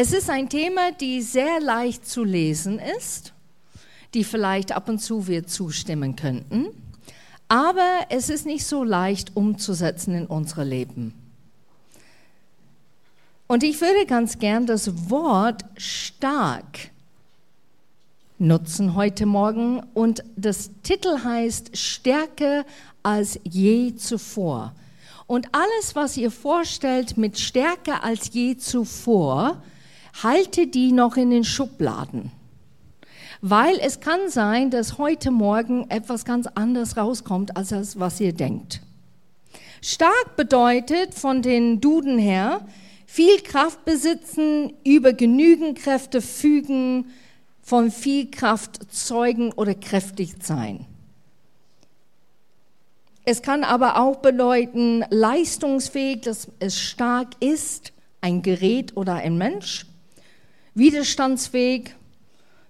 Es ist ein Thema, die sehr leicht zu lesen ist, die vielleicht ab und zu wir zustimmen könnten, aber es ist nicht so leicht umzusetzen in unser Leben. Und ich würde ganz gern das Wort stark nutzen heute Morgen und das Titel heißt Stärke als je zuvor. Und alles, was ihr vorstellt mit Stärke als je zuvor, halte die noch in den Schubladen. Weil es kann sein, dass heute Morgen etwas ganz anderes rauskommt, als das, was ihr denkt. Stark bedeutet von den Duden her, viel Kraft besitzen, über genügend Kräfte fügen, von viel Kraft zeugen oder kräftig sein. Es kann aber auch bedeuten, leistungsfähig, dass es stark ist, ein Gerät oder ein Mensch, widerstandsfähig.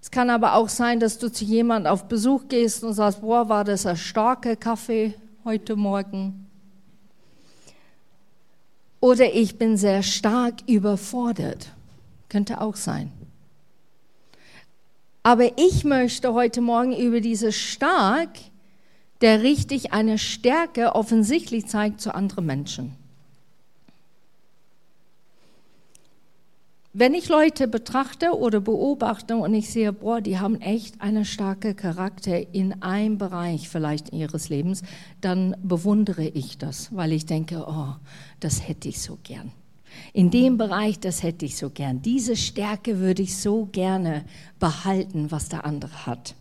Es kann aber auch sein, dass du zu jemand auf Besuch gehst und sagst, boah, war das ein starker Kaffee heute Morgen? Oder ich bin sehr stark überfordert. Könnte auch sein. Aber ich möchte heute Morgen über diese stark der richtig eine Stärke offensichtlich zeigt zu anderen Menschen. Wenn ich Leute betrachte oder beobachte und ich sehe, boah, die haben echt einen starken Charakter in einem Bereich vielleicht ihres Lebens, dann bewundere ich das, weil ich denke, oh, das hätte ich so gern. In dem Bereich, das hätte ich so gern. Diese Stärke würde ich so gerne behalten, was der andere hat.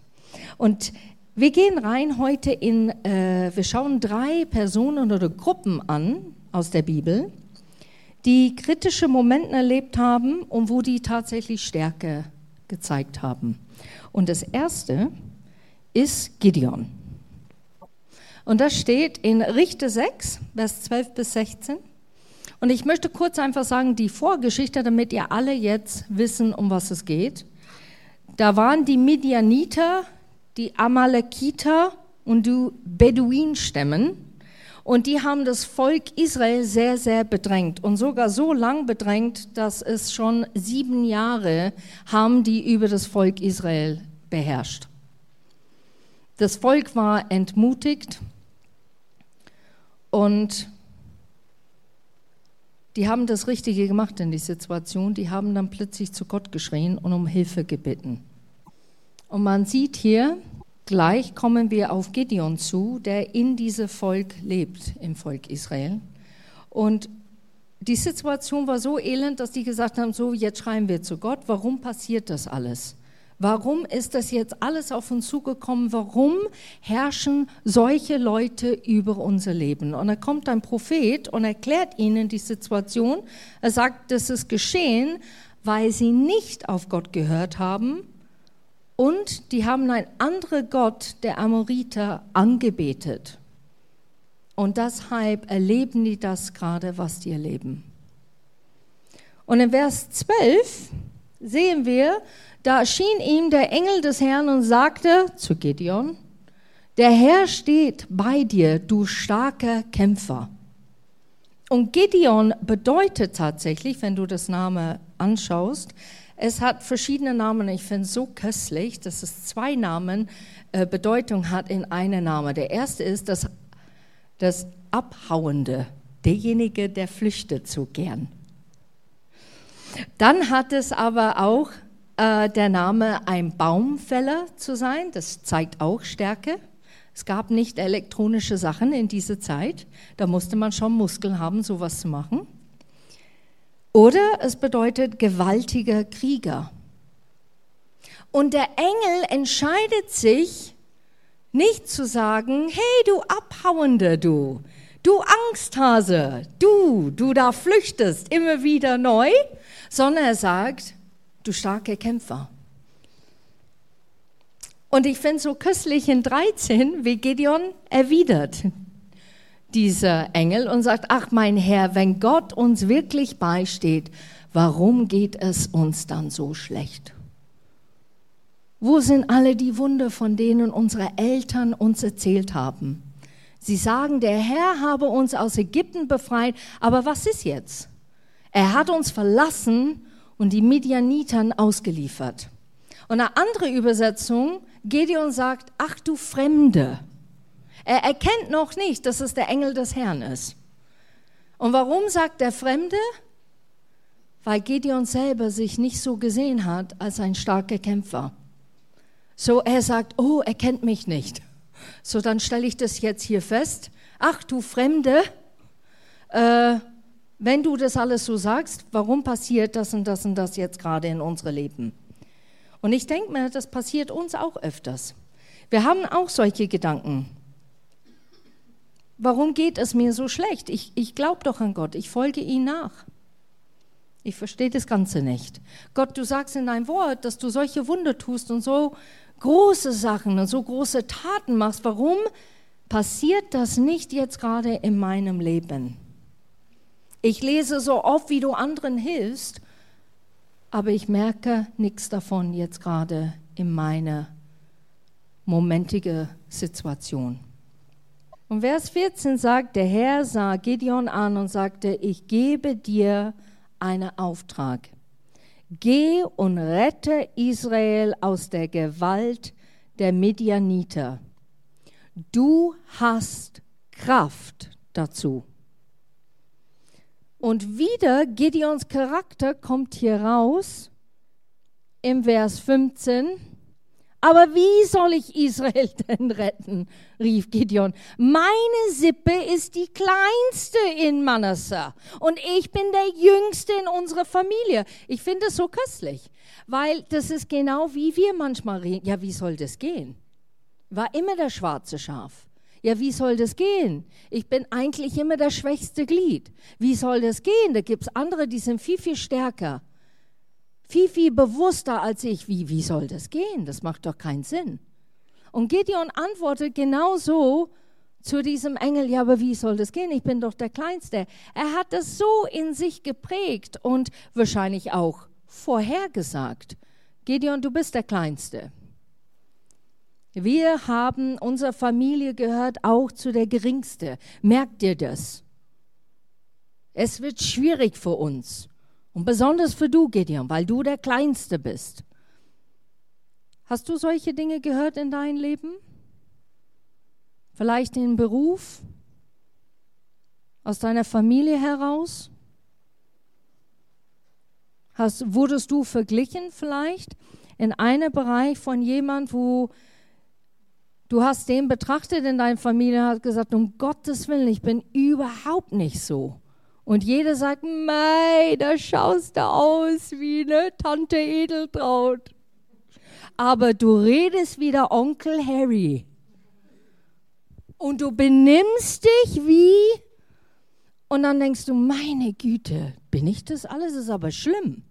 Und wir gehen rein heute in, äh, wir schauen drei Personen oder Gruppen an aus der Bibel, die kritische Momente erlebt haben und wo die tatsächlich Stärke gezeigt haben. Und das erste ist Gideon. Und das steht in Richter 6, Vers 12 bis 16. Und ich möchte kurz einfach sagen, die Vorgeschichte, damit ihr alle jetzt wissen, um was es geht. Da waren die Midianiter die Amalekiter und die Beduinstämmen. Und die haben das Volk Israel sehr, sehr bedrängt und sogar so lang bedrängt, dass es schon sieben Jahre haben die über das Volk Israel beherrscht. Das Volk war entmutigt und die haben das Richtige gemacht in die Situation. Die haben dann plötzlich zu Gott geschrien und um Hilfe gebeten. Und man sieht hier, gleich kommen wir auf Gideon zu, der in diesem Volk lebt, im Volk Israel. Und die Situation war so elend, dass die gesagt haben, so, jetzt schreien wir zu Gott, warum passiert das alles? Warum ist das jetzt alles auf uns zugekommen? Warum herrschen solche Leute über unser Leben? Und da kommt ein Prophet und erklärt ihnen die Situation. Er sagt, das ist geschehen, weil sie nicht auf Gott gehört haben und die haben einen anderen Gott, der Amoriter, angebetet. Und deshalb erleben die das gerade, was die erleben. Und in Vers 12 sehen wir, da erschien ihm der Engel des Herrn und sagte zu Gideon, der Herr steht bei dir, du starker Kämpfer. Und Gideon bedeutet tatsächlich, wenn du das Name anschaust, es hat verschiedene Namen. Ich finde es so köstlich, dass es zwei Namen äh, Bedeutung hat in einem Namen. Der erste ist das, das Abhauende, derjenige, der flüchtet so gern. Dann hat es aber auch äh, der Name ein Baumfäller zu sein. Das zeigt auch Stärke. Es gab nicht elektronische Sachen in dieser Zeit. Da musste man schon Muskeln haben, sowas zu machen. Oder es bedeutet gewaltiger Krieger. Und der Engel entscheidet sich, nicht zu sagen, hey du Abhauende, du, du Angsthase, du, du da flüchtest immer wieder neu, sondern er sagt, du starke Kämpfer. Und ich finde so köstlich in 13, wie Gideon erwidert dieser Engel und sagt, ach mein Herr, wenn Gott uns wirklich beisteht, warum geht es uns dann so schlecht? Wo sind alle die Wunder, von denen unsere Eltern uns erzählt haben? Sie sagen, der Herr habe uns aus Ägypten befreit, aber was ist jetzt? Er hat uns verlassen und die Midianitern ausgeliefert. Und eine andere Übersetzung, Gedeon sagt, ach du Fremde. Er erkennt noch nicht, dass es der Engel des Herrn ist. Und warum sagt der Fremde? Weil Gedeon selber sich nicht so gesehen hat als ein starker Kämpfer. So er sagt, oh, er kennt mich nicht. So dann stelle ich das jetzt hier fest. Ach du Fremde, äh, wenn du das alles so sagst, warum passiert das und das und das jetzt gerade in unserem Leben? Und ich denke mir, das passiert uns auch öfters. Wir haben auch solche Gedanken. Warum geht es mir so schlecht? Ich, ich glaube doch an Gott, ich folge ihm nach. Ich verstehe das Ganze nicht. Gott, du sagst in deinem Wort, dass du solche Wunder tust und so große Sachen und so große Taten machst. Warum passiert das nicht jetzt gerade in meinem Leben? Ich lese so oft, wie du anderen hilfst, aber ich merke nichts davon jetzt gerade in meiner momentigen Situation. Und Vers 14 sagt, der Herr sah Gideon an und sagte, ich gebe dir einen Auftrag. Geh und rette Israel aus der Gewalt der Midianiter. Du hast Kraft dazu. Und wieder Gideons Charakter kommt hier raus im Vers 15. Aber wie soll ich Israel denn retten? rief Gideon. Meine Sippe ist die kleinste in Manasseh und ich bin der jüngste in unserer Familie. Ich finde es so köstlich, weil das ist genau wie wir manchmal reden. Ja, wie soll das gehen? War immer der schwarze Schaf. Ja, wie soll das gehen? Ich bin eigentlich immer das schwächste Glied. Wie soll das gehen? Da gibt es andere, die sind viel, viel stärker. Viel, viel bewusster als ich. Wie, wie soll das gehen? Das macht doch keinen Sinn. Und Gideon antwortet genauso zu diesem Engel, ja, aber wie soll das gehen? Ich bin doch der Kleinste. Er hat das so in sich geprägt und wahrscheinlich auch vorhergesagt. Gideon, du bist der Kleinste. Wir haben, unsere Familie gehört auch zu der geringste. Merkt ihr das? Es wird schwierig für uns. Und besonders für du, Gideon, weil du der Kleinste bist. Hast du solche Dinge gehört in deinem Leben? Vielleicht in Beruf? Aus deiner Familie heraus? Hast, wurdest du verglichen vielleicht in einem Bereich von jemand, wo Du hast den betrachtet in deiner Familie und hast gesagt, um Gottes Willen, ich bin überhaupt nicht so. Und jeder sagt, mei, da schaust du aus wie eine Tante Edeltraut. Aber du redest wie der Onkel Harry. Und du benimmst dich wie... Und dann denkst du, meine Güte, bin ich das alles? Ist aber schlimm.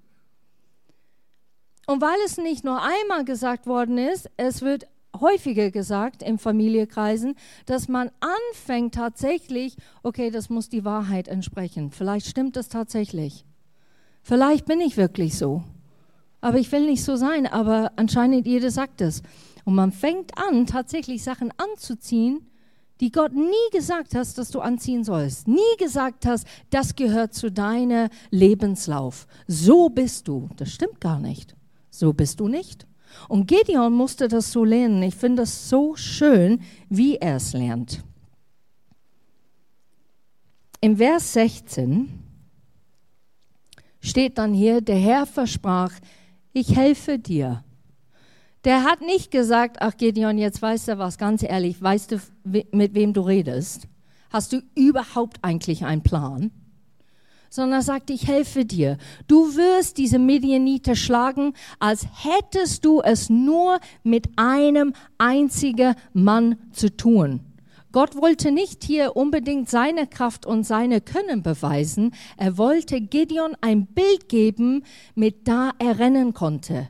Und weil es nicht nur einmal gesagt worden ist, es wird häufiger gesagt in Familienkreisen, dass man anfängt tatsächlich, okay, das muss die Wahrheit entsprechen. Vielleicht stimmt das tatsächlich. Vielleicht bin ich wirklich so. Aber ich will nicht so sein, aber anscheinend jeder sagt es. Und man fängt an, tatsächlich Sachen anzuziehen, die Gott nie gesagt hat, dass du anziehen sollst. Nie gesagt hast, das gehört zu deinem Lebenslauf. So bist du. Das stimmt gar nicht. So bist du nicht. Und Gideon musste das so lernen. Ich finde es so schön, wie er es lernt. Im Vers 16 steht dann hier, der Herr versprach, ich helfe dir. Der hat nicht gesagt, ach Gideon, jetzt weißt du was, ganz ehrlich, weißt du, mit wem du redest? Hast du überhaupt eigentlich einen Plan? Sondern er sagt, ich helfe dir. Du wirst diese Medianiter schlagen, als hättest du es nur mit einem einzigen Mann zu tun. Gott wollte nicht hier unbedingt seine Kraft und seine Können beweisen. Er wollte Gideon ein Bild geben, mit da er rennen konnte.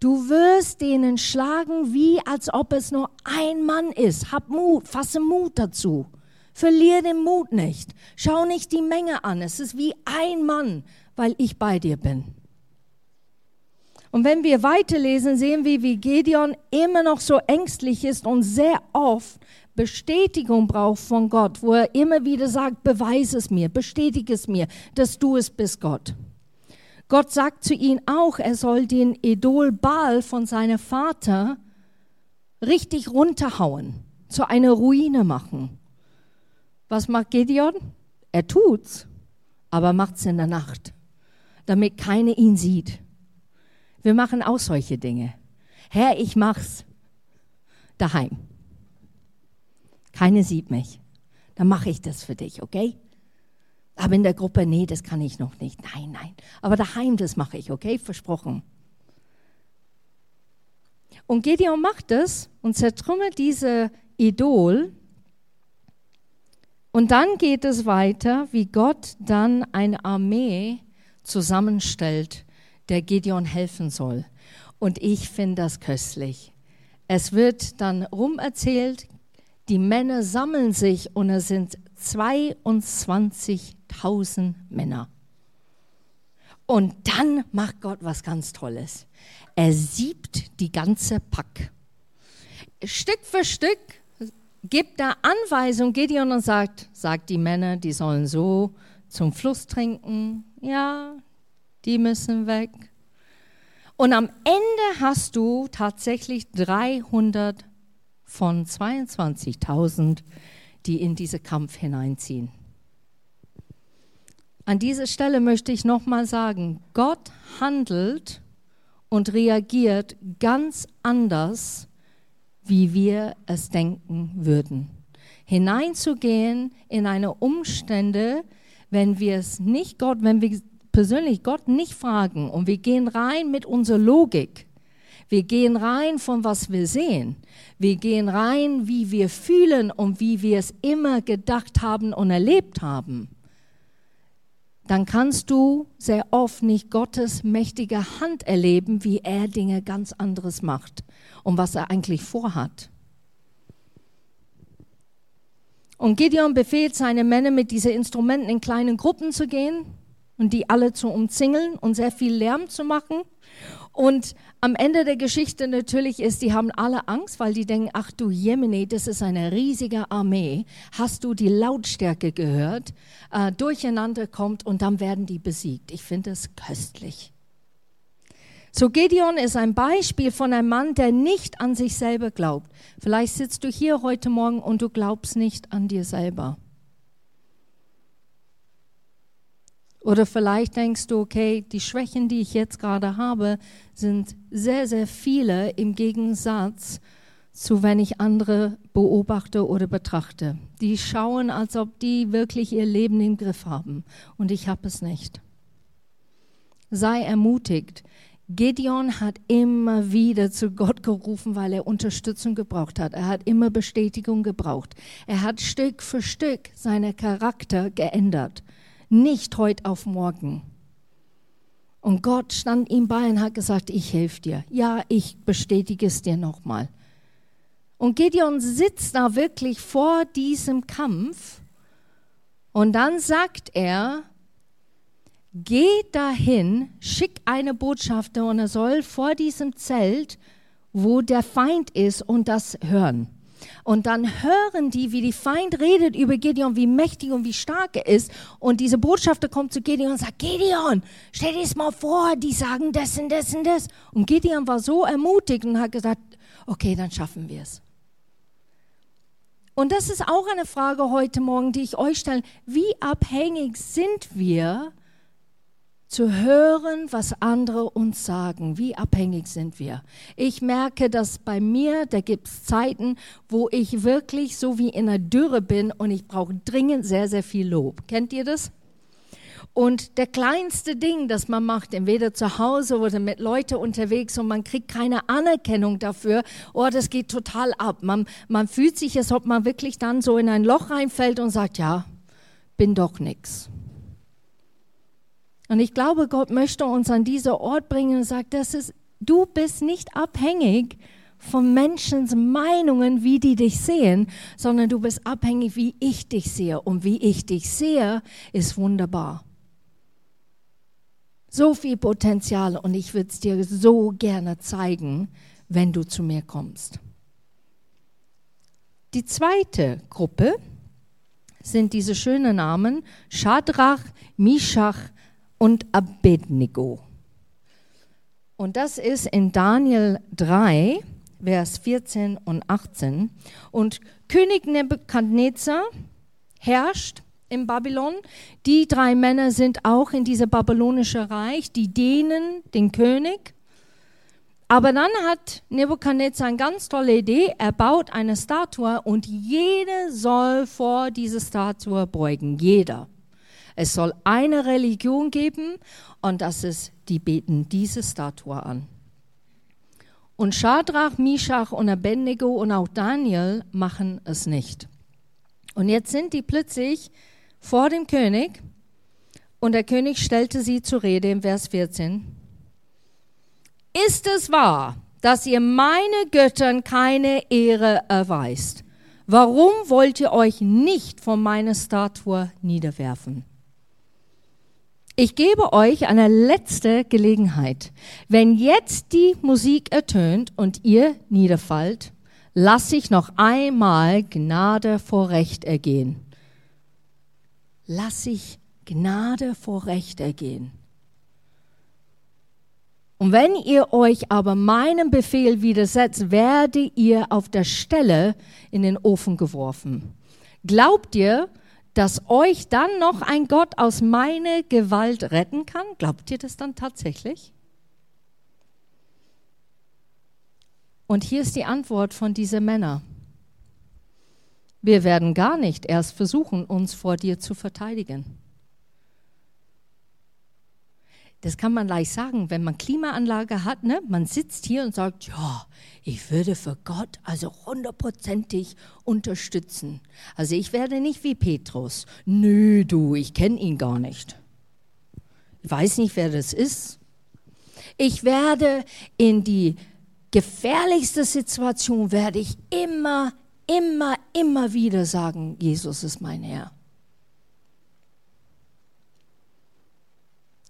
Du wirst denen schlagen, wie als ob es nur ein Mann ist. Hab Mut, fasse Mut dazu. Verlier den Mut nicht. Schau nicht die Menge an. Es ist wie ein Mann, weil ich bei dir bin. Und wenn wir weiterlesen, sehen wir, wie Gideon immer noch so ängstlich ist und sehr oft Bestätigung braucht von Gott, wo er immer wieder sagt, beweise es mir, bestätige es mir, dass du es bist, Gott. Gott sagt zu ihm auch, er soll den Idol Baal von seinem Vater richtig runterhauen, zu einer Ruine machen. Was macht Gideon? Er tut's, aber macht's in der Nacht, damit keiner ihn sieht. Wir machen auch solche Dinge. Herr, ich mach's daheim. Keiner sieht mich. Dann mache ich das für dich, okay? Aber in der Gruppe, nee, das kann ich noch nicht. Nein, nein. Aber daheim, das mache ich, okay? Versprochen. Und Gideon macht das und zertrümmert diese Idol. Und dann geht es weiter, wie Gott dann eine Armee zusammenstellt, der Gideon helfen soll. Und ich finde das köstlich. Es wird dann rumerzählt, die Männer sammeln sich und es sind 22.000 Männer. Und dann macht Gott was ganz Tolles. Er siebt die ganze Pack. Stück für Stück gibt er Anweisung Gideon und sagt, sagt die Männer, die sollen so zum Fluss trinken. Ja, die müssen weg. Und am Ende hast du tatsächlich 300 von 22.000, die in diesen Kampf hineinziehen. An dieser Stelle möchte ich nochmal sagen, Gott handelt und reagiert ganz anders, wie wir es denken würden. Hineinzugehen in eine Umstände, wenn wir es nicht Gott, wenn wir persönlich Gott nicht fragen und wir gehen rein mit unserer Logik, wir gehen rein von was wir sehen, wir gehen rein, wie wir fühlen und wie wir es immer gedacht haben und erlebt haben, dann kannst du sehr oft nicht Gottes mächtige Hand erleben, wie er Dinge ganz anderes macht und was er eigentlich vorhat. Und Gideon befiehlt seine Männer, mit diesen Instrumenten in kleinen Gruppen zu gehen und die alle zu umzingeln und sehr viel Lärm zu machen. Und am Ende der Geschichte natürlich ist, die haben alle Angst, weil die denken, ach du Jemine, das ist eine riesige Armee. Hast du die Lautstärke gehört? Äh, durcheinander kommt und dann werden die besiegt. Ich finde es köstlich. So Gideon ist ein Beispiel von einem Mann, der nicht an sich selber glaubt. Vielleicht sitzt du hier heute Morgen und du glaubst nicht an dir selber. Oder vielleicht denkst du, okay, die Schwächen, die ich jetzt gerade habe, sind sehr, sehr viele im Gegensatz zu, wenn ich andere beobachte oder betrachte. Die schauen, als ob die wirklich ihr Leben im Griff haben. Und ich habe es nicht. Sei ermutigt. Gideon hat immer wieder zu Gott gerufen, weil er Unterstützung gebraucht hat. Er hat immer Bestätigung gebraucht. Er hat Stück für Stück seinen Charakter geändert nicht heute auf morgen. Und Gott stand ihm bei und hat gesagt, ich helfe dir. Ja, ich bestätige es dir nochmal. Und Gideon sitzt da wirklich vor diesem Kampf und dann sagt er, geh dahin, schick eine Botschafter und er soll vor diesem Zelt, wo der Feind ist, und das hören. Und dann hören die, wie die Feind redet über Gideon, wie mächtig und wie stark er ist. Und diese Botschafter kommt zu Gideon und sagt, Gideon, stell dir das mal vor, die sagen das und das und das. Und Gideon war so ermutigt und hat gesagt, okay, dann schaffen wir es. Und das ist auch eine Frage heute Morgen, die ich euch stelle. Wie abhängig sind wir zu hören, was andere uns sagen. Wie abhängig sind wir? Ich merke, dass bei mir, da gibt es Zeiten, wo ich wirklich so wie in einer Dürre bin und ich brauche dringend sehr, sehr viel Lob. Kennt ihr das? Und der kleinste Ding, das man macht, entweder zu Hause oder mit Leuten unterwegs und man kriegt keine Anerkennung dafür, oh, das geht total ab. Man, man fühlt sich, als ob man wirklich dann so in ein Loch reinfällt und sagt, ja, bin doch nix. Und ich glaube, Gott möchte uns an diesen Ort bringen und sagt, das ist, du bist nicht abhängig von Menschens Meinungen, wie die dich sehen, sondern du bist abhängig, wie ich dich sehe. Und wie ich dich sehe, ist wunderbar. So viel Potenzial und ich würde es dir so gerne zeigen, wenn du zu mir kommst. Die zweite Gruppe sind diese schönen Namen Shadrach, Mishach und Abednego. Und das ist in Daniel 3, Vers 14 und 18. Und König Nebukadnezar herrscht in Babylon. Die drei Männer sind auch in diesem babylonischen Reich, die dienen den König. Aber dann hat Nebukadnezar eine ganz tolle Idee. Er baut eine Statue und jeder soll vor diese Statue beugen. Jeder. Es soll eine Religion geben und das ist, die beten diese Statue an. Und Shadrach, Mishach und Abednego und auch Daniel machen es nicht. Und jetzt sind die plötzlich vor dem König und der König stellte sie zur Rede im Vers 14. Ist es wahr, dass ihr meine Göttern keine Ehre erweist? Warum wollt ihr euch nicht von meiner Statue niederwerfen? Ich gebe euch eine letzte Gelegenheit. Wenn jetzt die Musik ertönt und ihr niederfallt, lasse ich noch einmal Gnade vor Recht ergehen. Lass ich Gnade vor Recht ergehen. Und wenn ihr euch aber meinem Befehl widersetzt, werdet ihr auf der Stelle in den Ofen geworfen. Glaubt ihr, dass euch dann noch ein Gott aus meiner Gewalt retten kann? Glaubt ihr das dann tatsächlich? Und hier ist die Antwort von diesen Männern. Wir werden gar nicht erst versuchen, uns vor dir zu verteidigen. Das kann man leicht sagen, wenn man Klimaanlage hat. Ne? Man sitzt hier und sagt, ja, ich würde für Gott also hundertprozentig unterstützen. Also ich werde nicht wie Petrus. Nö, du, ich kenne ihn gar nicht. Ich weiß nicht, wer das ist. Ich werde in die gefährlichste Situation, werde ich immer, immer, immer wieder sagen, Jesus ist mein Herr.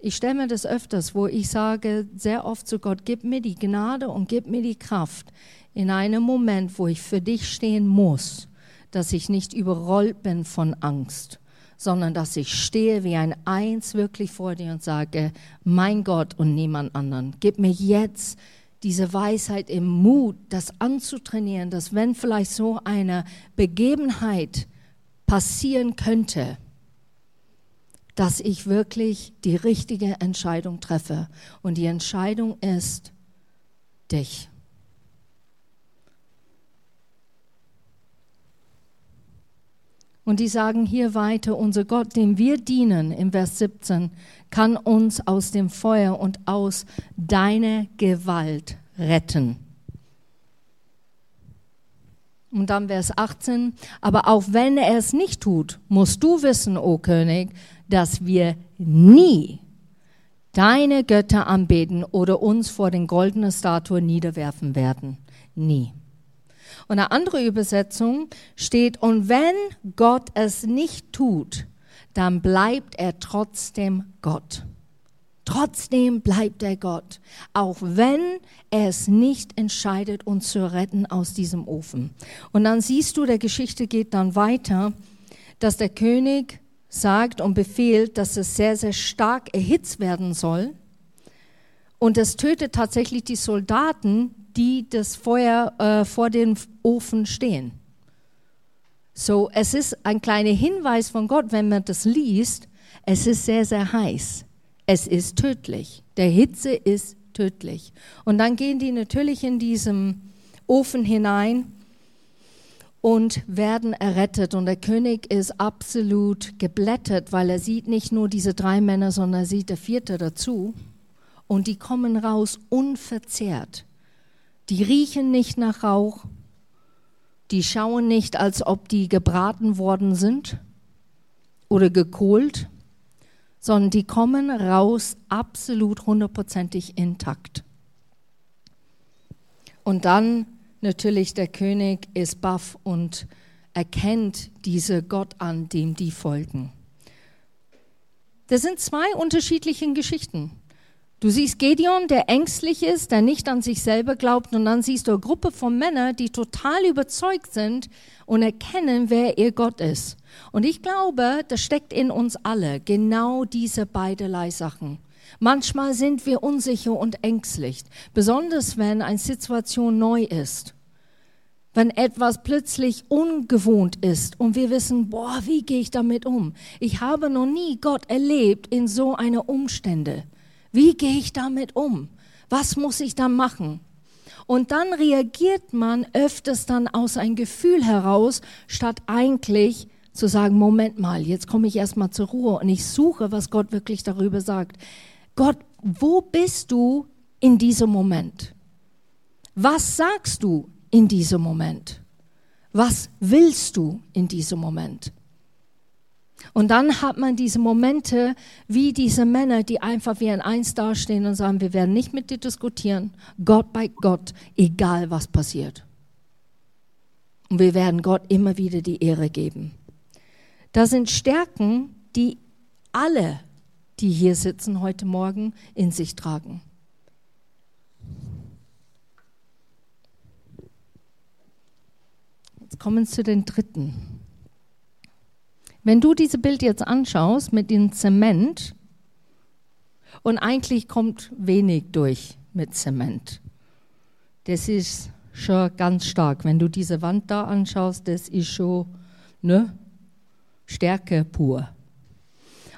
Ich stelle mir das öfters, wo ich sage sehr oft zu Gott, gib mir die Gnade und gib mir die Kraft in einem Moment, wo ich für dich stehen muss, dass ich nicht überrollt bin von Angst, sondern dass ich stehe wie ein Eins wirklich vor dir und sage, mein Gott und niemand anderen. Gib mir jetzt diese Weisheit im Mut, das anzutrainieren, dass wenn vielleicht so eine Begebenheit passieren könnte, dass ich wirklich die richtige Entscheidung treffe. Und die Entscheidung ist dich. Und die sagen hier weiter, unser Gott, dem wir dienen, im Vers 17, kann uns aus dem Feuer und aus deiner Gewalt retten. Und dann Vers 18, aber auch wenn er es nicht tut, musst du wissen, o König, dass wir nie deine Götter anbeten oder uns vor den goldenen Statuen niederwerfen werden. Nie. Und eine andere Übersetzung steht, und wenn Gott es nicht tut, dann bleibt er trotzdem Gott. Trotzdem bleibt er Gott, auch wenn er es nicht entscheidet, uns zu retten aus diesem Ofen. Und dann siehst du, der Geschichte geht dann weiter, dass der König sagt und befiehlt, dass es sehr, sehr stark erhitzt werden soll. Und es tötet tatsächlich die Soldaten, die das Feuer äh, vor dem Ofen stehen. So, es ist ein kleiner Hinweis von Gott, wenn man das liest. Es ist sehr, sehr heiß. Es ist tödlich. Der Hitze ist tödlich. Und dann gehen die natürlich in diesem Ofen hinein und werden errettet. Und der König ist absolut geblättert, weil er sieht nicht nur diese drei Männer, sondern er sieht der vierte dazu. Und die kommen raus unverzehrt. Die riechen nicht nach Rauch. Die schauen nicht, als ob die gebraten worden sind oder gekohlt, sondern die kommen raus absolut hundertprozentig intakt. Und dann natürlich der König ist baff und erkennt diese Gott an, dem die folgen. Das sind zwei unterschiedliche Geschichten. Du siehst Gedeon, der ängstlich ist, der nicht an sich selber glaubt, und dann siehst du eine Gruppe von Männern, die total überzeugt sind und erkennen, wer ihr Gott ist. Und ich glaube, das steckt in uns alle, genau diese beiderlei Sachen. Manchmal sind wir unsicher und ängstlich, besonders wenn eine Situation neu ist. Wenn etwas plötzlich ungewohnt ist und wir wissen, boah, wie gehe ich damit um? Ich habe noch nie Gott erlebt in so einer Umstände. Wie gehe ich damit um? Was muss ich dann machen? Und dann reagiert man öfters dann aus ein Gefühl heraus, statt eigentlich zu sagen, Moment mal, jetzt komme ich erstmal zur Ruhe und ich suche, was Gott wirklich darüber sagt. Gott, wo bist du in diesem Moment? Was sagst du in diesem Moment? Was willst du in diesem Moment? Und dann hat man diese Momente wie diese Männer, die einfach wie ein Eins dastehen und sagen, wir werden nicht mit dir diskutieren, Gott bei Gott, egal was passiert. Und wir werden Gott immer wieder die Ehre geben. Das sind Stärken, die alle die hier sitzen heute Morgen, in sich tragen. Jetzt kommen wir zu den dritten. Wenn du dieses Bild jetzt anschaust mit dem Zement, und eigentlich kommt wenig durch mit Zement. Das ist schon ganz stark. Wenn du diese Wand da anschaust, das ist schon ne, Stärke pur.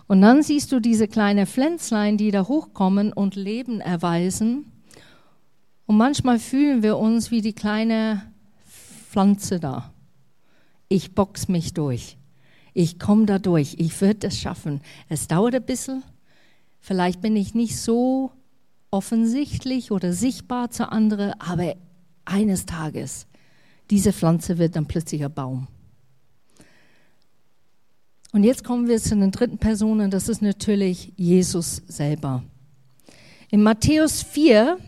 Und dann siehst du diese kleinen Pflänzlein, die da hochkommen und Leben erweisen. Und manchmal fühlen wir uns wie die kleine Pflanze da. Ich box mich durch. Ich komme da durch. Ich würde es schaffen. Es dauert ein bisschen. Vielleicht bin ich nicht so offensichtlich oder sichtbar zu anderen, aber eines Tages, diese Pflanze wird dann plötzlich ein Baum. Und jetzt kommen wir zu den dritten Personen, das ist natürlich Jesus selber. In Matthäus 4,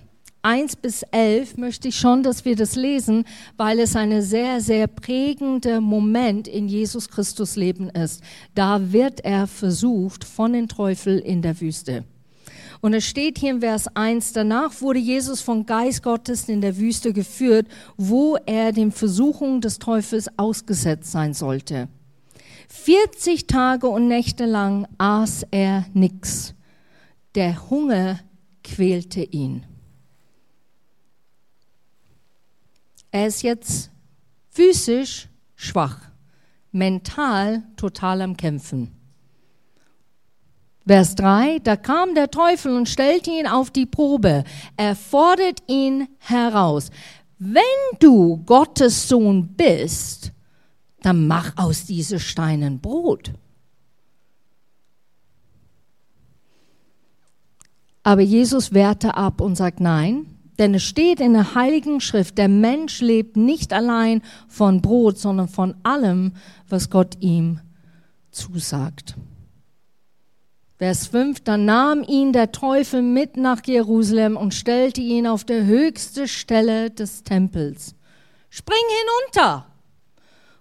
1 bis 11 möchte ich schon, dass wir das lesen, weil es ein sehr, sehr prägender Moment in Jesus Christus Leben ist. Da wird er versucht von den Teufel in der Wüste. Und es steht hier in Vers 1, danach wurde Jesus von Geist Gottes in der Wüste geführt, wo er den Versuchungen des Teufels ausgesetzt sein sollte. 40 Tage und Nächte lang aß er nichts. Der Hunger quälte ihn. Er ist jetzt physisch schwach, mental total am Kämpfen. Vers 3, da kam der Teufel und stellte ihn auf die Probe. Er fordert ihn heraus. Wenn du Gottes Sohn bist, dann mach aus diesen Steinen Brot. Aber Jesus wehrte ab und sagt nein, denn es steht in der Heiligen Schrift, der Mensch lebt nicht allein von Brot, sondern von allem, was Gott ihm zusagt. Vers 5, dann nahm ihn der Teufel mit nach Jerusalem und stellte ihn auf der höchste Stelle des Tempels. Spring hinunter,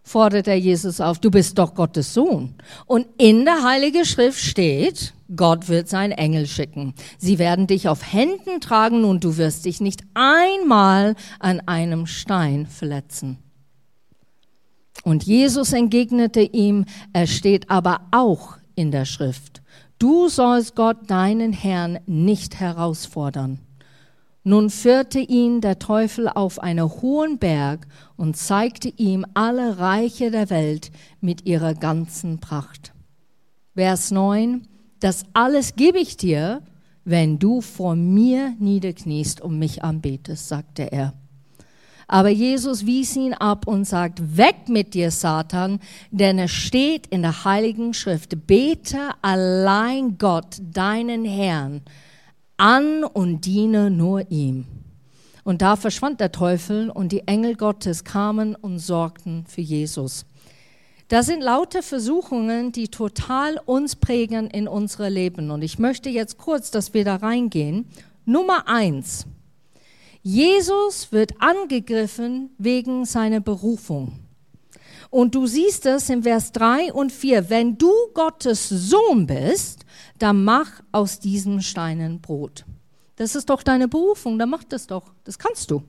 fordert er Jesus auf, du bist doch Gottes Sohn. Und in der Heilige Schrift steht, Gott wird seinen Engel schicken. Sie werden dich auf Händen tragen und du wirst dich nicht einmal an einem Stein verletzen. Und Jesus entgegnete ihm, er steht aber auch in der Schrift. Du sollst Gott, deinen Herrn, nicht herausfordern. Nun führte ihn der Teufel auf einen hohen Berg und zeigte ihm alle Reiche der Welt mit ihrer ganzen Pracht. Vers 9, das alles gebe ich dir, wenn du vor mir niederkniest und mich anbetest, sagte er. Aber Jesus wies ihn ab und sagt, weg mit dir, Satan, denn es steht in der Heiligen Schrift, bete allein Gott, deinen Herrn, an und diene nur ihm. Und da verschwand der Teufel und die Engel Gottes kamen und sorgten für Jesus. Das sind lauter Versuchungen, die total uns prägen in unserem Leben. Und ich möchte jetzt kurz, dass wir da reingehen. Nummer eins. Jesus wird angegriffen wegen seiner Berufung. Und du siehst es in Vers 3 und 4. Wenn du Gottes Sohn bist, dann mach aus diesem Steinen Brot. Das ist doch deine Berufung, dann mach das doch. Das kannst du.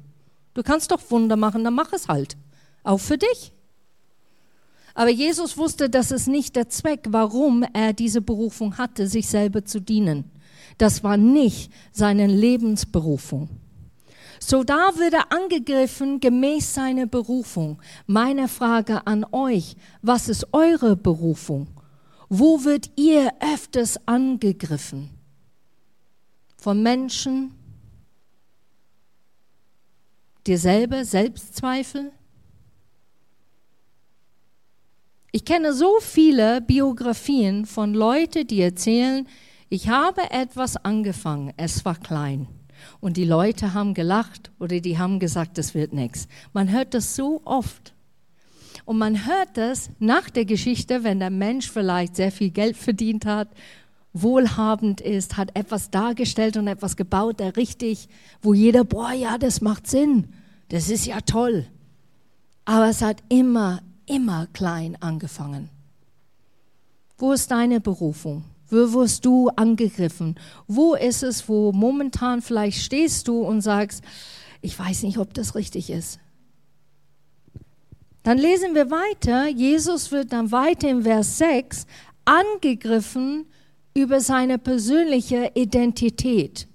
Du kannst doch Wunder machen, dann mach es halt. Auch für dich. Aber Jesus wusste, dass es nicht der Zweck, warum er diese Berufung hatte, sich selber zu dienen. Das war nicht seine Lebensberufung. So da wird er angegriffen gemäß seiner Berufung. Meine Frage an euch, was ist eure Berufung? Wo wird ihr öfters angegriffen? Von Menschen? Dir selber Selbstzweifel? Ich kenne so viele Biografien von Leuten, die erzählen, ich habe etwas angefangen, es war klein. Und die Leute haben gelacht oder die haben gesagt, das wird nichts. Man hört das so oft. Und man hört das nach der Geschichte, wenn der Mensch vielleicht sehr viel Geld verdient hat, wohlhabend ist, hat etwas dargestellt und etwas gebaut, der richtig, wo jeder, boah, ja, das macht Sinn, das ist ja toll. Aber es hat immer, immer klein angefangen. Wo ist deine Berufung? Wo wirst du angegriffen? Wo ist es, wo momentan vielleicht stehst du und sagst, ich weiß nicht, ob das richtig ist. Dann lesen wir weiter. Jesus wird dann weiter im Vers 6 angegriffen über seine persönliche Identität.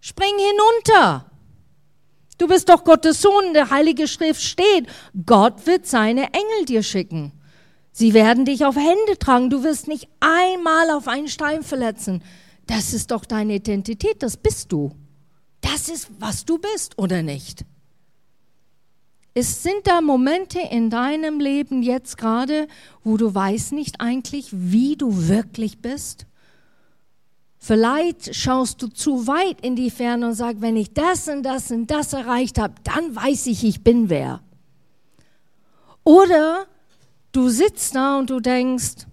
Spring hinunter. Du bist doch Gottes Sohn. Der Heilige Schrift steht, Gott wird seine Engel dir schicken. Sie werden dich auf Hände tragen. Du wirst nicht einmal auf einen Stein verletzen. Das ist doch deine Identität. Das bist du. Das ist, was du bist, oder nicht? Es sind da Momente in deinem Leben jetzt gerade, wo du weißt nicht eigentlich, wie du wirklich bist. Vielleicht schaust du zu weit in die Ferne und sagst, wenn ich das und das und das erreicht habe, dann weiß ich, ich bin wer. Oder Du sitzt da und du denkst,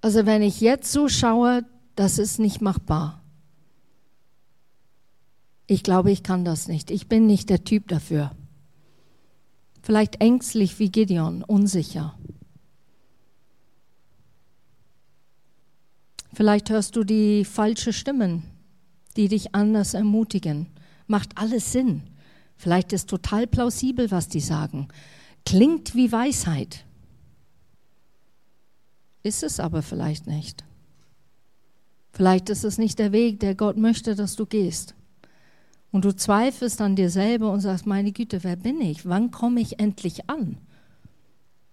also wenn ich jetzt so schaue, das ist nicht machbar. Ich glaube, ich kann das nicht. Ich bin nicht der Typ dafür. Vielleicht ängstlich wie Gideon, unsicher. Vielleicht hörst du die falsche Stimmen, die dich anders ermutigen. Macht alles Sinn. Vielleicht ist total plausibel, was die sagen. Klingt wie Weisheit. Ist es aber vielleicht nicht. Vielleicht ist es nicht der Weg, der Gott möchte, dass du gehst. Und du zweifelst an dir selber und sagst, meine Güte, wer bin ich? Wann komme ich endlich an?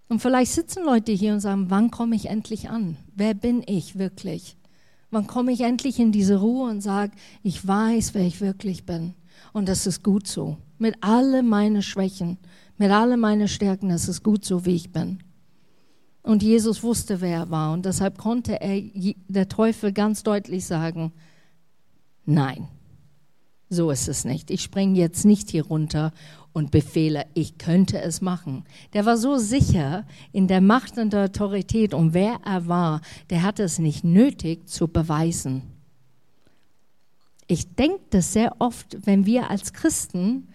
Und vielleicht sitzen Leute hier und sagen, wann komme ich endlich an? Wer bin ich wirklich? Wann komme ich endlich in diese Ruhe und sage, ich weiß, wer ich wirklich bin? Und das ist gut so. Mit all meinen Schwächen, mit all meinen Stärken ist es gut so, wie ich bin. Und Jesus wusste, wer er war. Und deshalb konnte er, der Teufel ganz deutlich sagen, nein, so ist es nicht. Ich springe jetzt nicht hier runter und befehle, ich könnte es machen. Der war so sicher in der Macht und der Autorität und wer er war, der hatte es nicht nötig zu beweisen. Ich denke das sehr oft, wenn wir als Christen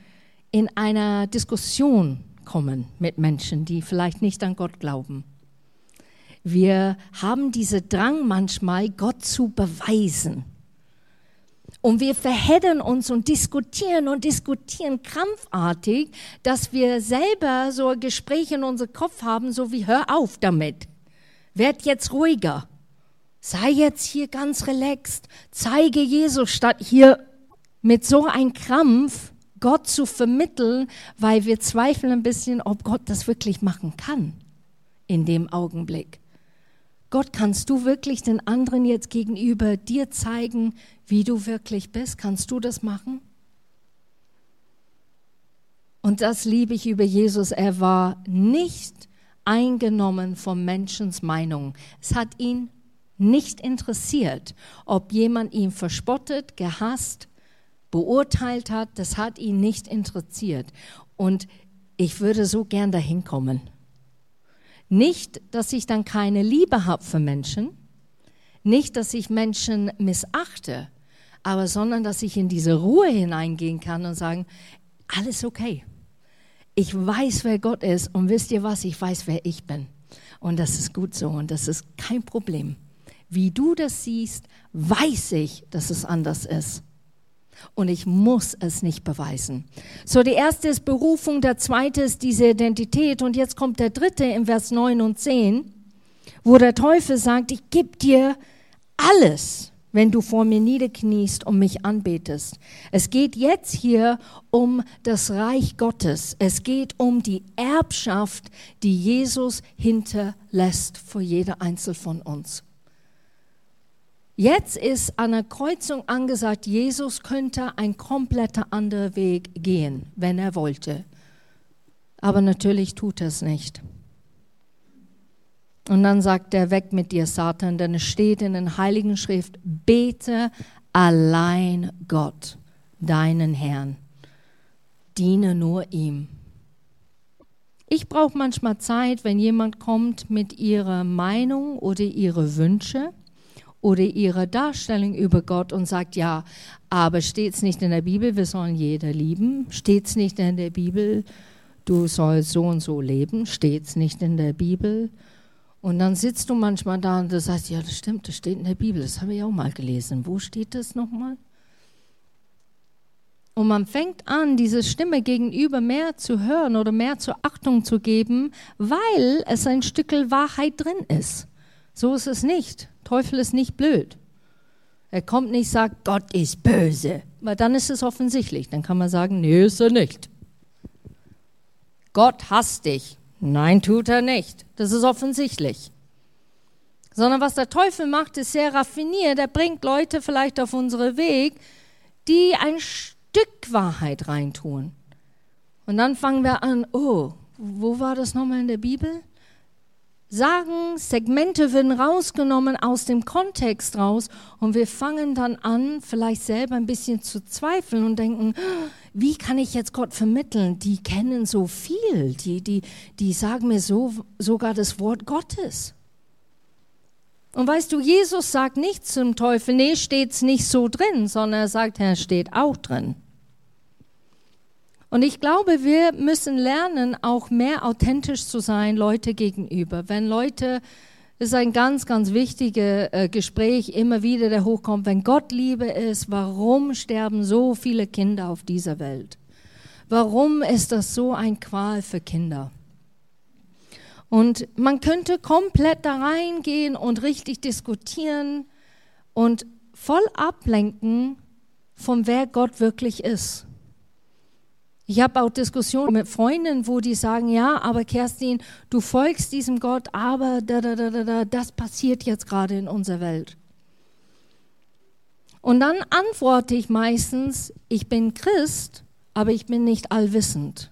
in einer Diskussion kommen mit Menschen, die vielleicht nicht an Gott glauben. Wir haben diesen Drang manchmal, Gott zu beweisen. Und wir verheddern uns und diskutieren und diskutieren krampfartig, dass wir selber so ein Gespräch in unserem Kopf haben, so wie hör auf damit. Werd jetzt ruhiger. Sei jetzt hier ganz relaxed. Zeige Jesus statt hier mit so einem Krampf Gott zu vermitteln, weil wir zweifeln ein bisschen, ob Gott das wirklich machen kann in dem Augenblick. Gott, kannst du wirklich den anderen jetzt gegenüber dir zeigen, wie du wirklich bist? Kannst du das machen? Und das liebe ich über Jesus. Er war nicht eingenommen von Menschens Meinung. Es hat ihn nicht interessiert, ob jemand ihn verspottet, gehasst beurteilt hat, das hat ihn nicht interessiert. Und ich würde so gern dahin kommen. Nicht, dass ich dann keine Liebe habe für Menschen, nicht, dass ich Menschen missachte, aber sondern, dass ich in diese Ruhe hineingehen kann und sagen, alles okay. Ich weiß, wer Gott ist und wisst ihr was, ich weiß, wer ich bin. Und das ist gut so und das ist kein Problem. wie du das siehst, weiß ich, dass es anders ist. Und ich muss es nicht beweisen. So, die erste ist Berufung, der zweite ist diese Identität. Und jetzt kommt der dritte im Vers 9 und 10, wo der Teufel sagt, ich gebe dir alles, wenn du vor mir niederkniest und mich anbetest. Es geht jetzt hier um das Reich Gottes. Es geht um die Erbschaft, die Jesus hinterlässt für jeder Einzel von uns. Jetzt ist an der Kreuzung angesagt, Jesus könnte ein kompletter anderer Weg gehen, wenn er wollte. Aber natürlich tut er es nicht. Und dann sagt er, weg mit dir, Satan, denn es steht in der Heiligen Schrift, bete allein Gott, deinen Herrn. Diene nur ihm. Ich brauche manchmal Zeit, wenn jemand kommt mit ihrer Meinung oder ihre Wünsche oder ihre Darstellung über Gott und sagt, ja, aber steht es nicht in der Bibel, wir sollen jeder lieben? Steht es nicht in der Bibel, du sollst so und so leben? Steht es nicht in der Bibel? Und dann sitzt du manchmal da und du sagst, ja, das stimmt, das steht in der Bibel, das habe ich auch mal gelesen. Wo steht das nochmal? Und man fängt an, diese Stimme gegenüber mehr zu hören oder mehr zur Achtung zu geben, weil es ein Stückel Wahrheit drin ist. So ist es nicht. Teufel ist nicht blöd. Er kommt nicht, sagt, Gott ist böse. Weil dann ist es offensichtlich. Dann kann man sagen, nee, ist er nicht. Gott hasst dich. Nein, tut er nicht. Das ist offensichtlich. Sondern was der Teufel macht, ist sehr raffiniert. Er bringt Leute vielleicht auf unseren Weg, die ein Stück Wahrheit reintun. Und dann fangen wir an, oh, wo war das nochmal in der Bibel? Sagen, Segmente werden rausgenommen aus dem Kontext raus und wir fangen dann an, vielleicht selber ein bisschen zu zweifeln und denken, wie kann ich jetzt Gott vermitteln? Die kennen so viel, die, die, die sagen mir so, sogar das Wort Gottes. Und weißt du, Jesus sagt nicht zum Teufel, nee, steht's nicht so drin, sondern er sagt, er steht auch drin. Und ich glaube, wir müssen lernen, auch mehr authentisch zu sein, Leute gegenüber. Wenn Leute das ist ein ganz, ganz wichtiges äh, Gespräch, immer wieder, der hochkommt. Wenn Gott Liebe ist, warum sterben so viele Kinder auf dieser Welt? Warum ist das so ein Qual für Kinder? Und man könnte komplett da reingehen und richtig diskutieren und voll ablenken, von wer Gott wirklich ist. Ich habe auch Diskussionen mit Freunden, wo die sagen, ja, aber Kerstin, du folgst diesem Gott, aber da, da, da, da, da, das passiert jetzt gerade in unserer Welt. Und dann antworte ich meistens, ich bin Christ, aber ich bin nicht allwissend.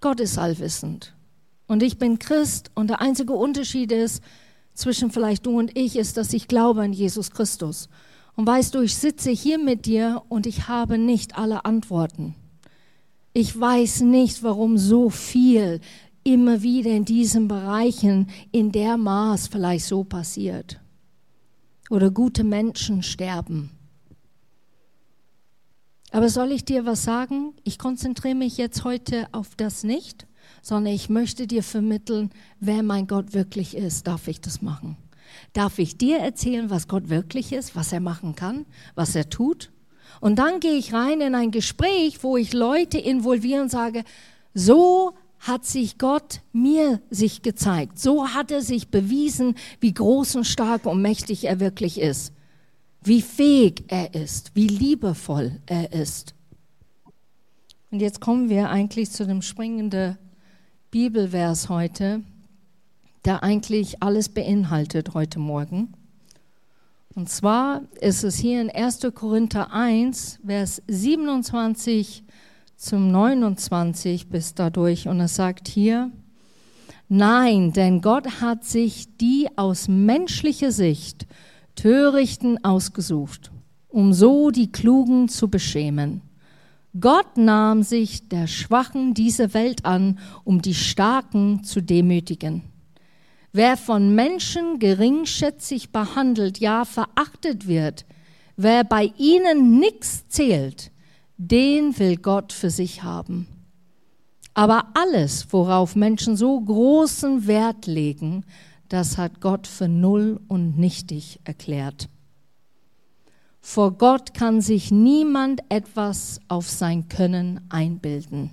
Gott ist allwissend. Und ich bin Christ und der einzige Unterschied ist zwischen vielleicht du und ich ist, dass ich glaube an Jesus Christus. Und weißt du, ich sitze hier mit dir und ich habe nicht alle Antworten. Ich weiß nicht, warum so viel immer wieder in diesen Bereichen in der Maß vielleicht so passiert. Oder gute Menschen sterben. Aber soll ich dir was sagen? Ich konzentriere mich jetzt heute auf das nicht, sondern ich möchte dir vermitteln, wer mein Gott wirklich ist. Darf ich das machen? Darf ich dir erzählen, was Gott wirklich ist, was er machen kann, was er tut? Und dann gehe ich rein in ein Gespräch, wo ich Leute involviere und sage, so hat sich Gott mir sich gezeigt. So hat er sich bewiesen, wie groß und stark und mächtig er wirklich ist. Wie fähig er ist, wie liebevoll er ist. Und jetzt kommen wir eigentlich zu dem springenden Bibelvers heute, der eigentlich alles beinhaltet heute Morgen. Und zwar ist es hier in 1. Korinther 1, Vers 27 zum 29 bis dadurch. Und es sagt hier, nein, denn Gott hat sich die aus menschlicher Sicht Törichten ausgesucht, um so die Klugen zu beschämen. Gott nahm sich der Schwachen dieser Welt an, um die Starken zu demütigen. Wer von Menschen geringschätzig behandelt, ja verachtet wird, wer bei ihnen nichts zählt, den will Gott für sich haben. Aber alles, worauf Menschen so großen Wert legen, das hat Gott für null und nichtig erklärt. Vor Gott kann sich niemand etwas auf sein Können einbilden.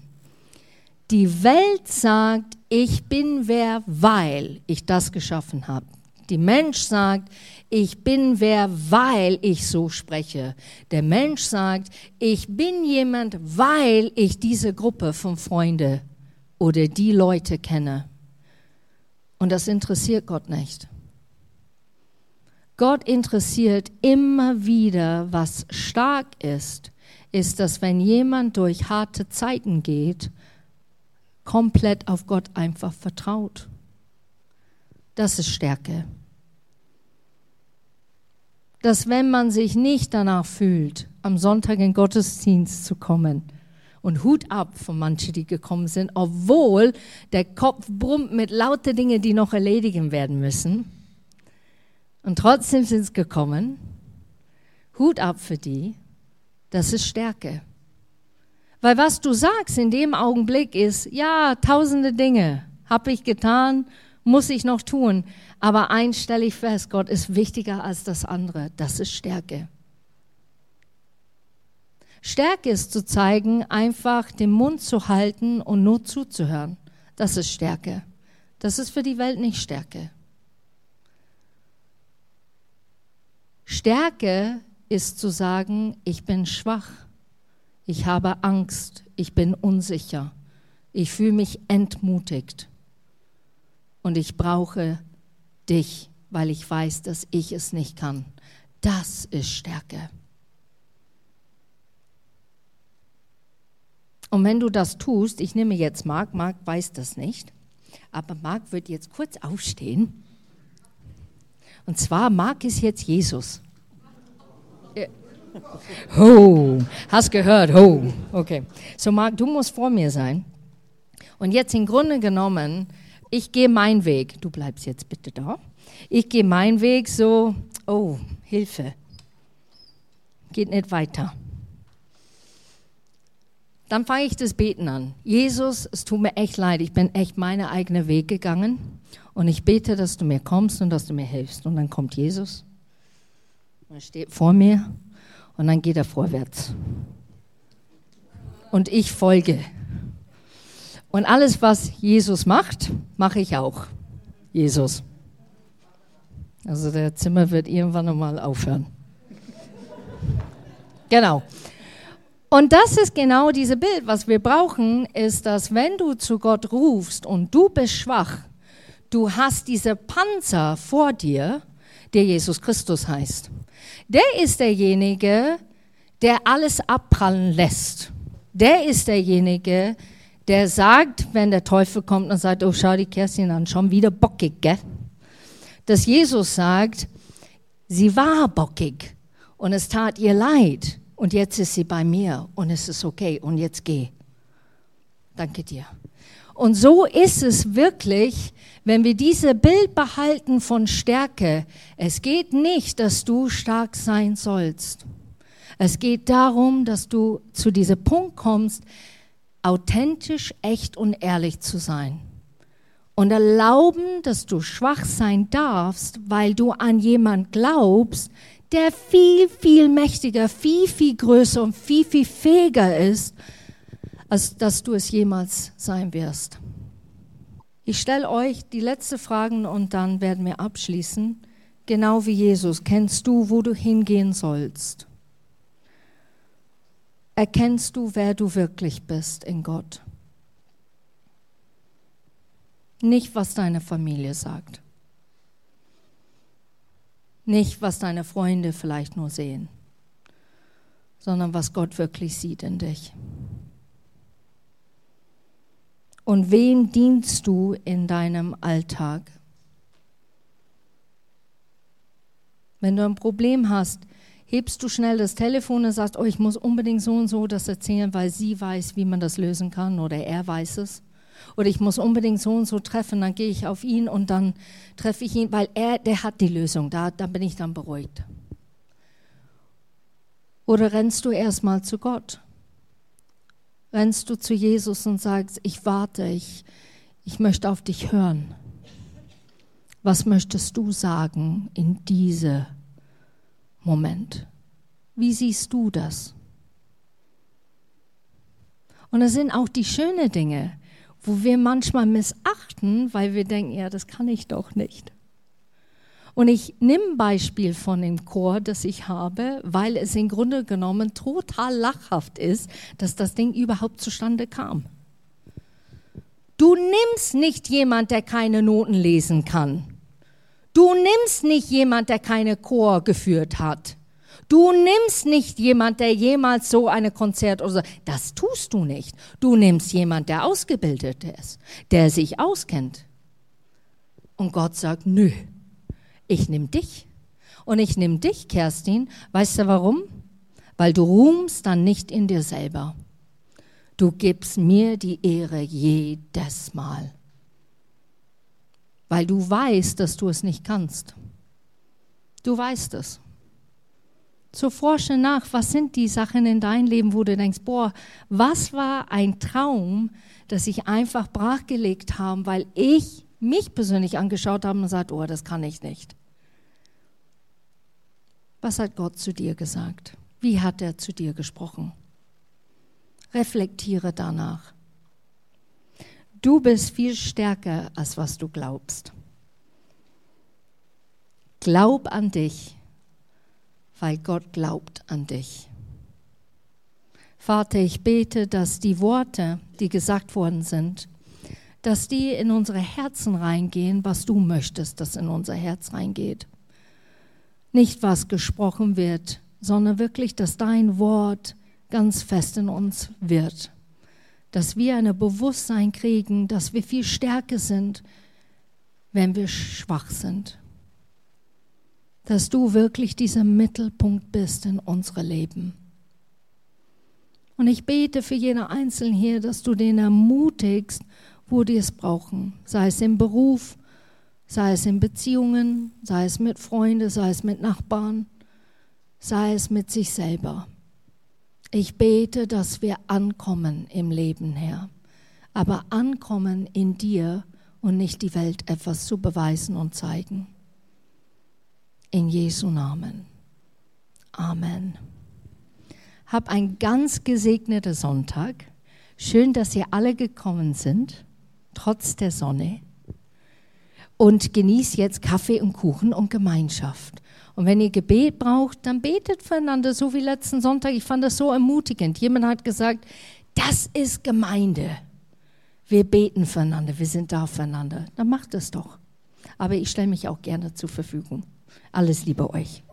Die Welt sagt, ich bin wer, weil ich das geschaffen habe. Die Mensch sagt, ich bin wer, weil ich so spreche. Der Mensch sagt, ich bin jemand, weil ich diese Gruppe von Freunden oder die Leute kenne. Und das interessiert Gott nicht. Gott interessiert immer wieder, was stark ist, ist, dass wenn jemand durch harte Zeiten geht, komplett auf Gott einfach vertraut. Das ist Stärke. Dass wenn man sich nicht danach fühlt, am Sonntag in Gottesdienst zu kommen, und Hut ab von manchen, die gekommen sind, obwohl der Kopf brummt mit lauter Dingen, die noch erledigen werden müssen. Und trotzdem sind sie gekommen. Hut ab für die. Das ist Stärke. Weil was du sagst in dem Augenblick ist, ja, tausende Dinge habe ich getan, muss ich noch tun. Aber eins stelle ich fest, Gott ist wichtiger als das andere. Das ist Stärke. Stärke ist zu zeigen, einfach den Mund zu halten und nur zuzuhören. Das ist Stärke. Das ist für die Welt nicht Stärke. Stärke ist zu sagen, ich bin schwach. Ich habe Angst, ich bin unsicher, ich fühle mich entmutigt und ich brauche dich, weil ich weiß, dass ich es nicht kann. Das ist Stärke. Und wenn du das tust, ich nehme jetzt Marc, Marc weiß das nicht, aber Marc wird jetzt kurz aufstehen. Und zwar, Marc ist jetzt Jesus. Ho, hast gehört, ho. Okay. So, Marc, du musst vor mir sein. Und jetzt im Grunde genommen, ich gehe meinen Weg. Du bleibst jetzt bitte da. Ich gehe meinen Weg so, oh, Hilfe. Geht nicht weiter. Dann fange ich das Beten an. Jesus, es tut mir echt leid, ich bin echt meine eigene Weg gegangen. Und ich bete, dass du mir kommst und dass du mir hilfst. Und dann kommt Jesus. Er steht vor mir und dann geht er vorwärts. Und ich folge. Und alles, was Jesus macht, mache ich auch. Jesus. Also der Zimmer wird irgendwann einmal aufhören. Genau. Und das ist genau dieses Bild, was wir brauchen, ist, dass wenn du zu Gott rufst und du bist schwach, du hast diese Panzer vor dir, der Jesus Christus heißt. Der ist derjenige, der alles abprallen lässt. Der ist derjenige, der sagt, wenn der Teufel kommt und sagt, oh, schau die Kerstin an, schon wieder bockig, gell? Dass Jesus sagt, sie war bockig und es tat ihr leid und jetzt ist sie bei mir und es ist okay und jetzt geh. Danke dir. Und so ist es wirklich, wenn wir diese Bild behalten von Stärke. Es geht nicht, dass du stark sein sollst. Es geht darum, dass du zu diesem Punkt kommst, authentisch, echt und ehrlich zu sein. Und erlauben, dass du schwach sein darfst, weil du an jemand glaubst, der viel, viel mächtiger, viel, viel größer und viel, viel fähiger ist, als dass du es jemals sein wirst. Ich stelle euch die letzten Fragen und dann werden wir abschließen. Genau wie Jesus, kennst du, wo du hingehen sollst? Erkennst du, wer du wirklich bist in Gott? Nicht, was deine Familie sagt. Nicht, was deine Freunde vielleicht nur sehen, sondern was Gott wirklich sieht in dich. Und wem dienst du in deinem Alltag? Wenn du ein Problem hast, hebst du schnell das Telefon und sagst, oh, ich muss unbedingt so und so das erzählen, weil sie weiß, wie man das lösen kann oder er weiß es. Oder ich muss unbedingt so und so treffen, dann gehe ich auf ihn und dann treffe ich ihn, weil er, der hat die Lösung, da, da bin ich dann beruhigt. Oder rennst du erstmal zu Gott? Rennst du zu Jesus und sagst, ich warte, ich, ich möchte auf dich hören. Was möchtest du sagen in diesem Moment? Wie siehst du das? Und es sind auch die schönen Dinge, wo wir manchmal missachten, weil wir denken, ja, das kann ich doch nicht. Und ich nehme ein Beispiel von dem Chor, das ich habe, weil es im Grunde genommen total lachhaft ist, dass das Ding überhaupt zustande kam. Du nimmst nicht jemand, der keine Noten lesen kann. Du nimmst nicht jemand, der keine Chor geführt hat. Du nimmst nicht jemand, der jemals so eine Konzert oder so. Das tust du nicht. Du nimmst jemand, der ausgebildet ist, der sich auskennt. Und Gott sagt, nö, ich nehme dich. Und ich nehme dich, Kerstin. Weißt du warum? Weil du ruhmst dann nicht in dir selber. Du gibst mir die Ehre jedes Mal. Weil du weißt, dass du es nicht kannst. Du weißt es. So forsche nach, was sind die Sachen in deinem Leben, wo du denkst, boah, was war ein Traum, das ich einfach brachgelegt habe, weil ich mich persönlich angeschaut habe und gesagt, oh, das kann ich nicht. Was hat Gott zu dir gesagt? Wie hat er zu dir gesprochen? Reflektiere danach. Du bist viel stärker, als was du glaubst. Glaub an dich, weil Gott glaubt an dich. Vater, ich bete, dass die Worte, die gesagt worden sind, dass die in unsere Herzen reingehen, was du möchtest, dass in unser Herz reingeht. Nicht, was gesprochen wird, sondern wirklich, dass dein Wort ganz fest in uns wird. Dass wir ein Bewusstsein kriegen, dass wir viel stärker sind, wenn wir schwach sind. Dass du wirklich dieser Mittelpunkt bist in unserem Leben. Und ich bete für jeden Einzelnen hier, dass du den ermutigst, wo die es brauchen. Sei es im Beruf, sei es in Beziehungen, sei es mit Freunden, sei es mit Nachbarn, sei es mit sich selber. Ich bete, dass wir ankommen im Leben, Herr, aber ankommen in dir und nicht die Welt etwas zu beweisen und zeigen. In Jesu Namen. Amen. Hab einen ganz gesegneten Sonntag. Schön, dass ihr alle gekommen sind, trotz der Sonne und genießt jetzt Kaffee und Kuchen und Gemeinschaft. Und wenn ihr Gebet braucht, dann betet füreinander, so wie letzten Sonntag. Ich fand das so ermutigend. Jemand hat gesagt, das ist Gemeinde. Wir beten füreinander, wir sind da füreinander. Dann macht es doch. Aber ich stelle mich auch gerne zur Verfügung. Alles Liebe euch.